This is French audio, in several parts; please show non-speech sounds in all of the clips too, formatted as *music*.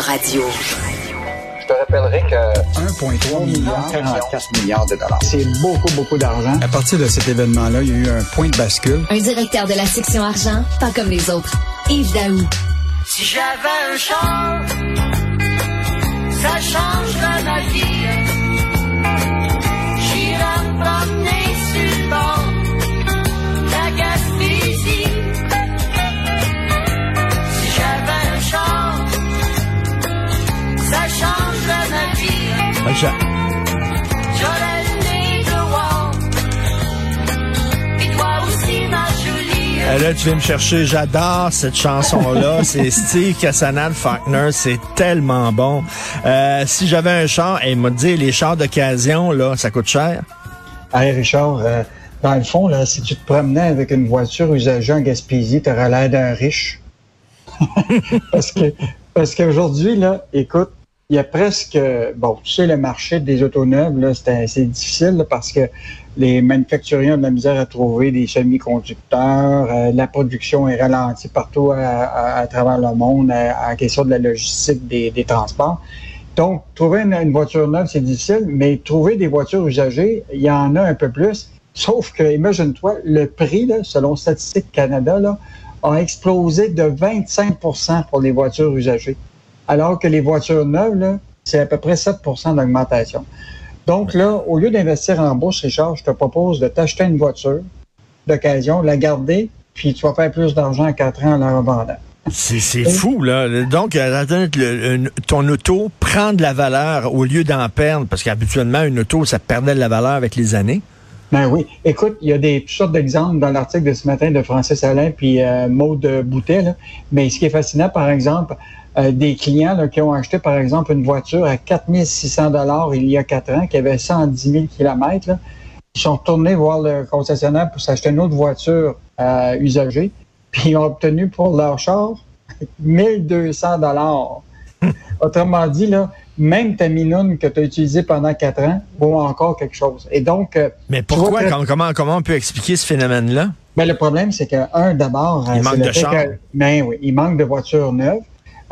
Radio. Je te rappellerai que 1,3 milliard, 44 milliards de dollars. C'est beaucoup, beaucoup d'argent. À partir de cet événement-là, il y a eu un point de bascule. Un directeur de la section argent, pas comme les autres. Yves Daou. Si j'avais un char, ça changerait ma vie. Tu viens me chercher. J'adore cette chanson-là. *laughs* c'est Steve Casanal Faulkner. C'est tellement bon. Euh, si j'avais un char, et il m'a dit, les chars d'occasion, là, ça coûte cher? Hey Richard, euh, dans le fond, là, si tu te promenais avec une voiture usagée en Gaspésie, tu aurais l'air d'un riche. *laughs* parce que parce qu'aujourd'hui, là, écoute, il y a presque bon, tu sais, le marché des autos neuves, c'est difficile parce que les manufacturiers ont de la misère à trouver des semi-conducteurs, euh, la production est ralentie partout à, travers le monde à la question de la logistique des, transports. Donc, trouver une, voiture neuve, c'est difficile, mais trouver des voitures usagées, il y en a un peu plus. Sauf que, imagine-toi, le prix, selon Statistique Canada, a explosé de 25% pour les voitures usagées. Alors que les voitures neuves, c'est à peu près 7% d'augmentation. Donc là, au lieu d'investir en bourse, Richard, je te propose de t'acheter une voiture d'occasion, la garder, puis tu vas faire plus d'argent à 4 ans en la revendant. C'est fou, là. Donc, euh, ton auto prend de la valeur au lieu d'en perdre, parce qu'habituellement, une auto, ça perdait de la valeur avec les années. Ben oui. Écoute, il y a des toutes sortes d'exemples dans l'article de ce matin de Francis Alain puis euh, Maude Boutet. là. Mais ce qui est fascinant, par exemple, euh, des clients là, qui ont acheté, par exemple, une voiture à 4600 dollars il y a quatre ans, qui avait 110 000 kilomètres, là, ils sont retournés voir le concessionnaire pour s'acheter une autre voiture euh, usagée, puis ils ont obtenu pour leur char *laughs* 1200 dollars. *laughs* Autrement dit, là, même ta minoune que tu as utilisée pendant quatre ans vaut encore quelque chose. Et donc, euh, Mais vois pourquoi, comment, comment on peut expliquer ce phénomène-là? ben, le problème, c'est que, un, d'abord, Il manque de que- ben oui, il manque de voitures neuves.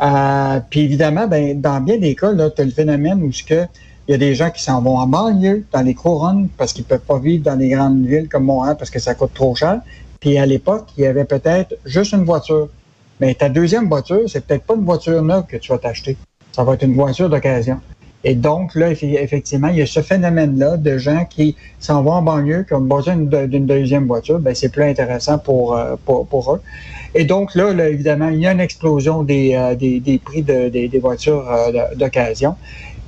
Euh, puis évidemment, ben, dans bien des cas, tu as le phénomène où il y a des gens qui s'en vont en banlieue, dans les couronnes, parce qu'ils peuvent pas vivre dans les grandes villes comme Montréal parce que ça coûte trop cher. Puis à l'époque, il y avait peut-être juste une voiture. Mais ta deuxième voiture, c'est peut-être pas une voiture neuve que tu vas t'acheter. Ça va être une voiture d'occasion. Et donc, là, effectivement, il y a ce phénomène-là de gens qui s'en vont en banlieue, qui ont besoin d'une de- d'une deuxième voiture. Ben, c'est plus intéressant pour, euh, pour, pour eux. Et donc, là, là, évidemment, il y a une explosion des, euh, des, des prix de- des, des voitures euh, d'occasion.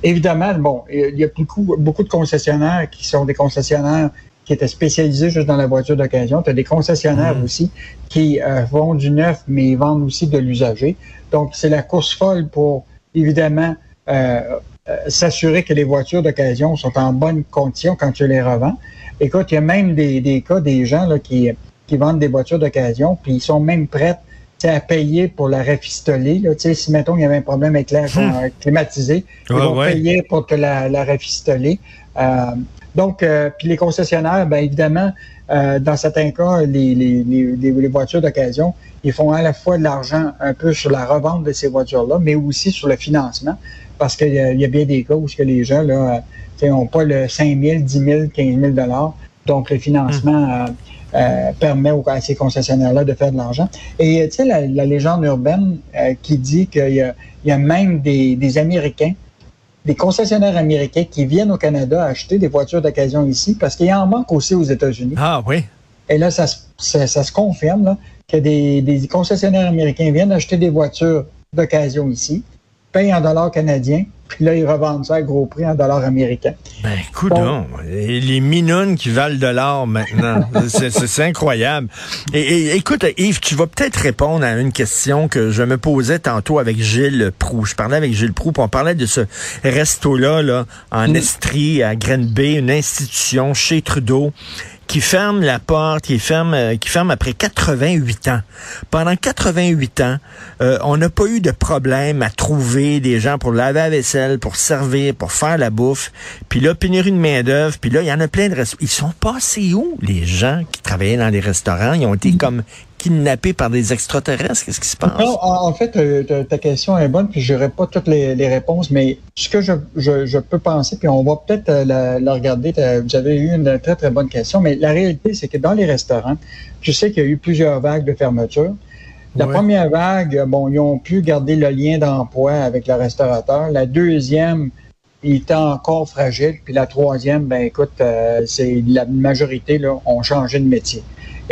Évidemment, bon, il y a beaucoup, beaucoup de concessionnaires qui sont des concessionnaires qui étaient spécialisés juste dans la voiture d'occasion. Tu as des concessionnaires aussi qui euh, font du neuf, mais ils vendent aussi de l'usager. Donc, c'est la course folle pour, évidemment, euh, euh, s'assurer que les voitures d'occasion sont en bonne condition quand tu les revends. Écoute, il y a même des, des cas des gens là, qui, qui vendent des voitures d'occasion, puis ils sont même prêts à payer pour la rafistoler. Là, Tu sais, si, mettons, il y avait un problème avec l'air euh, climatisé, ils Ouais, vont ouais. payer pour que la, la rafistoler. Euh, donc, euh, puis les concessionnaires, bien évidemment, euh, dans certains cas, les, les, les- les voitures d'occasion, ils font à la fois de l'argent un peu sur la revente de ces voitures-là, mais aussi sur le financement, parce qu'il y, a- il y a bien des cas où ce que les gens là, n'ont pas le 5 000, 10 000, 15 000 dollars. Donc, le financement euh, euh, permet aux, à ces concessionnaires-là de faire de l'argent. Et tu sais, la, la légende urbaine euh, qui dit qu'il y a, il y a même des, des Américains des concessionnaires américains qui viennent au Canada acheter des voitures d'occasion ici parce qu'il y en manque aussi aux États-Unis. Ah oui. Et là, ça, se- ça, ça se confirme là, que des, des concessionnaires américains viennent acheter des voitures d'occasion ici, payent en dollars canadiens, puis là, ils revendent ça à gros prix en dollars américains. Ben, coudonc. Et Les minounes qui valent de l'or maintenant. *laughs* c'est, incroyable. Et, et, écoute, Yves, tu vas peut-être répondre à une question que je me posais tantôt avec Gilles Proux. Je parlais avec Gilles Proux, puis on parlait de ce resto-là, là, en Estrie, à Grenby, une institution chez Trudeau qui ferme la porte, qui ferme, euh, qui ferme après 88 ans. Pendant 88 ans, euh, on n'a pas eu de problème à trouver des gens pour laver la vaisselle, pour servir, pour faire la bouffe. Puis là, pénurie de main d'œuvre. Puis là, il y en a plein de restaurants. Ils sont passés où les gens qui travaillaient dans les restaurants? Ils ont été comme kidnappés par des extraterrestres? Qu'est-ce qui se passe? Non, en, fait, euh, ta, question est bonne, puis je n'aurai pas toutes les, les réponses, mais ce que je, je, je peux penser, puis on va peut-être euh, la, la regarder, vous avez eu une très, très bonne question, mais la réalité, c'est que dans les restaurants, je sais qu'il y a eu plusieurs vagues de fermeture. La Ouais. première vague, bon, ils ont pu garder le lien d'emploi avec le restaurateur. La deuxième, il était encore fragile. Puis la troisième, ben écoute, euh, c'est la majorité là, ont changé de métier.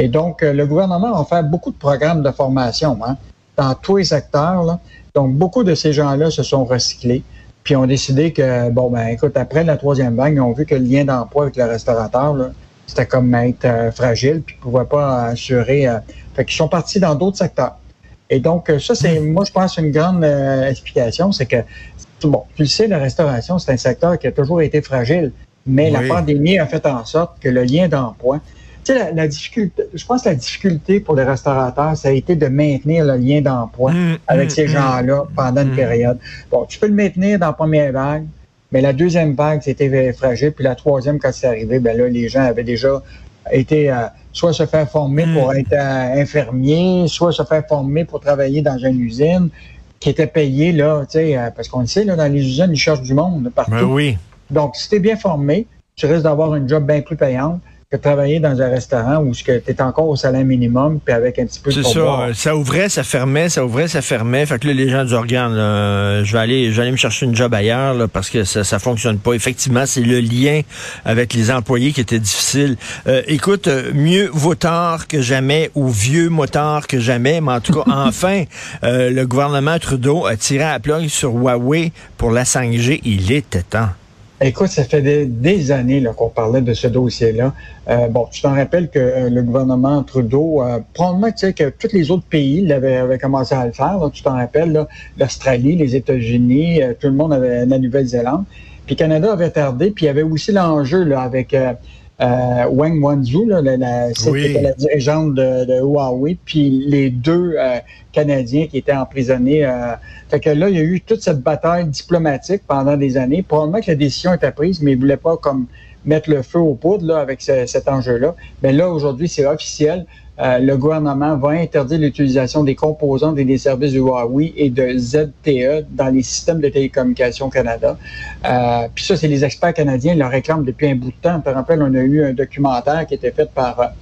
Et donc, euh, le gouvernement a fait beaucoup de programmes de formation hein, dans tous les secteurs. Là. Donc, beaucoup de ces gens-là se sont recyclés. Puis ont décidé que, bon, ben écoute, après la troisième vague, ils ont vu que le lien d'emploi avec le restaurateur, là, c'était comme être euh, fragile, puis ils ne pouvaient pas assurer. euh, fait qu'ils sont partis dans d'autres secteurs. Et donc, euh, ça, c'est, moi, je pense, une grande euh, explication, c'est que, bon, tu le sais, la restauration, c'est un secteur qui a toujours été fragile, mais Oui. la pandémie a fait en sorte que le lien d'emploi, sais, la, la difficulté, je pense que la difficulté pour les restaurateurs, ça a été de maintenir le lien d'emploi Mm, avec mm, ces mm. gens-là pendant une période. Bon, tu peux le maintenir dans la première vague, mais la deuxième vague, c'était fragile, puis la troisième, quand c'est arrivé, ben là, les gens avaient déjà été euh, soit se faire former pour être euh, infirmier, soit se faire former pour travailler dans une usine qui était payée, là, tu sais, euh, parce qu'on le sait, là, dans les usines, ils cherchent du monde partout. Ben oui. Donc, si tu es bien formé, tu risques d'avoir un job bien plus payant que travailler dans un restaurant où tu es encore au salaire minimum, puis avec un petit peu de C'est ça. Ça ouvrait, ça fermait, ça ouvrait, ça fermait. Fait que là, les gens disent, regarde, là, je vais aller, je vais aller me chercher une job ailleurs, là, parce que ça, ça fonctionne pas. Effectivement, c'est le lien avec les employés qui était difficile. Euh, écoute, euh, mieux vaut tard que jamais ou vieux motard que jamais, mais en tout cas, *laughs* enfin, euh, le gouvernement Trudeau a tiré à la plug sur Huawei pour la 5G. Il était temps. Écoute, ça fait des, des années qu'on parlait de ce dossier-là. Euh, bon, tu t'en rappelles que euh, le gouvernement Trudeau, euh, probablement, tu sais, que tous les autres pays l'avaient avaient commencé à le faire. là. tu t'en rappelles, là, l'Australie, les États-Unis, euh, tout le monde avait la Nouvelle-Zélande. Puis Canada avait tardé. Puis il y avait aussi l'enjeu là, avec euh, Wang Wanzhou, là, la, la, Oui. dirigeante de, de Huawei, puis les deux euh, Canadiens qui étaient emprisonnés. Euh, fait que là, il y a eu toute cette bataille diplomatique pendant des années. Probablement que la décision était prise, mais ils ne voulaient pas comme mettre le feu aux poudres là, avec ce- cet enjeu-là. Mais là, aujourd'hui, c'est officiel. Euh, le gouvernement va interdire l'utilisation des composantes et des services de Huawei et de ZTE dans les systèmes de télécommunications Canada. Euh, Puis ça, c'est les experts canadiens ils le réclament depuis un bout de temps. Te rappelles, on a eu un documentaire qui était fait par,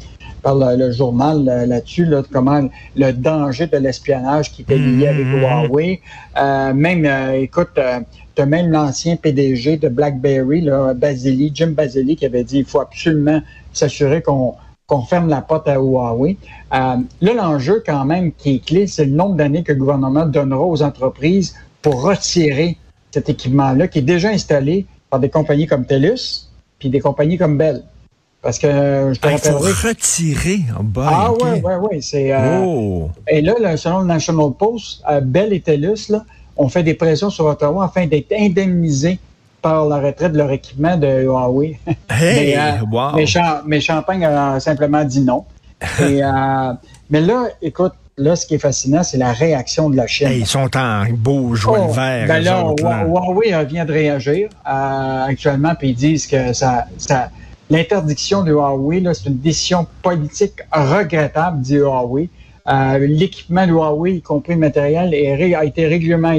par le, le journal là-dessus, là, de comment le danger de l'espionnage qui était lié avec Mhm. Huawei. Euh, même, euh, écoute, euh, tu as même l'ancien PDG de BlackBerry, là, Basili, Jim Basili, qui avait dit il faut absolument s'assurer qu'on qu'on ferme la porte à Huawei. Euh, là, l'enjeu quand même qui est clé, c'est le nombre d'années que le gouvernement donnera aux entreprises pour retirer cet équipement-là qui est déjà installé par des compagnies comme TELUS puis des compagnies comme Bell. Parce que euh, je te Ah, il faut retirer. Oh, boy, Ah ok. ouais, ouais, ouais. C'est, euh, Oh. et là, là, selon le National Post, euh, Bell et TELUS là, ont fait des pressions sur Ottawa afin d'être indemnisés par retraite de leur équipement de Huawei. *laughs* Hey, mais, euh, wow. mais, Cha- mais Champagne a simplement dit non. *laughs* Et, euh, mais là, écoute, là, ce qui est fascinant, c'est la réaction de la Chine. Hey, ils sont en beau joie Oh, le vert. ben eux là, autres, là. Hua- Huawei vient de réagir euh, actuellement, puis ils disent que ça, ça, l'interdiction de Huawei, là, c'est une décision politique regrettable, dit Huawei. Euh, L'équipement de Huawei, y compris le matériel, est a été régulièrement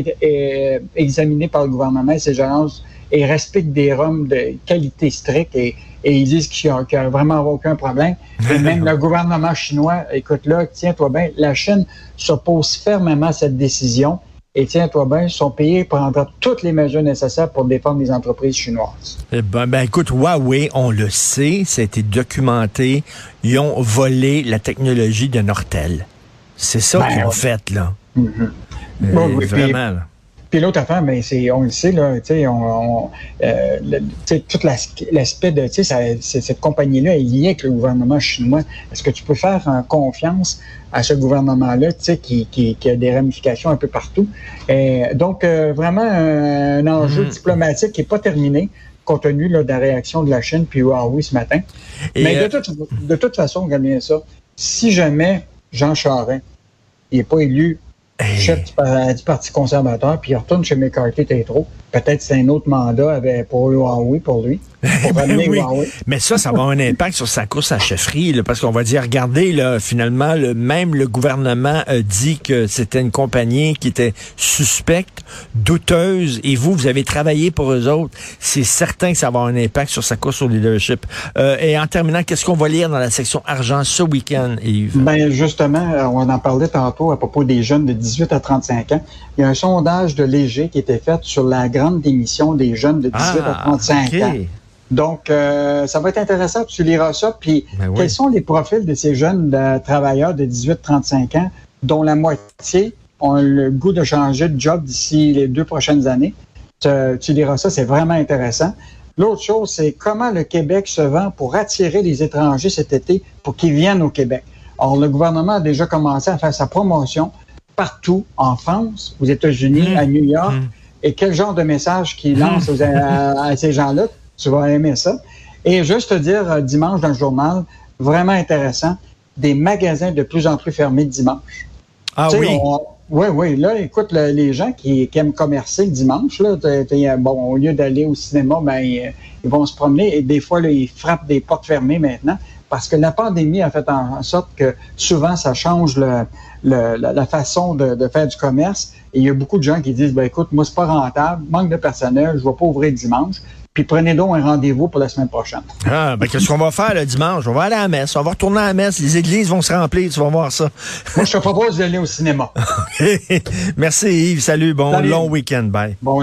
examiné par le gouvernement et ses agences et respecte des normes de qualité stricte et, et ils disent qu'il n'y a, vraiment aucun problème. Et *laughs* même le gouvernement chinois, écoute là, tiens-toi bien, la Chine s'oppose fermement à cette décision et tiens-toi bien, son pays prendra toutes les mesures nécessaires pour défendre les entreprises chinoises. Eh Ben, ben, écoute, Huawei, on le sait, ça a été documenté. Ils ont volé la technologie de Nortel. C'est ça Ben, qu'ils ont ouais. fait, là. Euh, Bon, oui, puis- vraiment. là. Puis l'autre affaire, ben, c'est, on le sait, là, tu sais, on, on, euh, le- tout l'as- l'aspect de, tu sais, ça- cette compagnie-là est liée avec le gouvernement chinois. Est-ce que tu peux faire euh, confiance à ce gouvernement-là, tu sais, qui, qui, qui a des ramifications un peu partout? Et donc, euh, vraiment, un, un enjeu Mhm. diplomatique qui n'est pas terminé, compte tenu là, de la réaction de la Chine puis Huawei ce matin. Et, Mais euh, de, toute, de toute façon, regarde bien ça, si jamais Jean Charest n'est pas élu chef du, pa- du Parti conservateur, puis il retourne chez McCarthy Tétro. Peut-être c'est un autre mandat avec, pour Huawei pour lui. *laughs* Pour Ben oui. Huawei. Mais ça, ça va avoir un impact sur sa course à chefferie, là, parce qu'on va dire, regardez, là, finalement, le, même le gouvernement a dit que c'était une compagnie qui était suspecte, douteuse, et vous, vous avez travaillé pour eux autres. C'est certain que ça va avoir un impact sur sa course au leadership. Euh, et en terminant, qu'est-ce qu'on va lire dans la section argent ce week-end, Yves? Ben justement, euh, on en parlait tantôt à propos des jeunes de 18 à 35 ans. Il y a un sondage de Léger qui était fait sur la grande démission des jeunes de 18 à 35 Ah, ans. Donc, euh, ça va être intéressant. Tu liras ça. Puis, Ben oui. quels sont les profils de ces jeunes euh, travailleurs de 18-35 ans dont la moitié ont le goût de changer de job d'ici les deux prochaines années? Tu, tu liras ça, c'est vraiment intéressant. L'autre chose, c'est comment le Québec se vend pour attirer les étrangers cet été pour qu'ils viennent au Québec. Or, le gouvernement a déjà commencé à faire sa promotion partout en France, aux États-Unis, Mmh. à New York. Mmh. Et quel genre de message qu'il lance aux- à, à ces gens-là? Tu vas aimer ça. Et juste te dire, euh, dimanche dans le journal, vraiment intéressant, des magasins de plus en plus fermés dimanche. Ah Tu sais, oui. on- oui, oui. Là, écoute, le- les gens qui, qui aiment commercer le dimanche, là, t'es- t'es, bon, au lieu d'aller au cinéma, ben, ils, ils vont se promener et des fois, là, ils frappent des portes fermées maintenant parce que la pandémie a fait en, sorte que souvent, ça change le, le- la, la façon de, de faire du commerce. Et il y a beaucoup de gens qui disent, ben, écoute, moi, c'est pas rentable, manque de personnel, je vais pas ouvrir dimanche. Puis prenez donc un rendez-vous pour la semaine prochaine. Ah, ben, qu'est-ce qu'on va faire le dimanche? On va aller à la messe. On va retourner à la messe. Les églises vont se remplir. Tu vas voir ça. Moi, je te propose d'aller au cinéma. *laughs* Merci Yves. Salut. Bon Salut. long week-end. Bye. Bon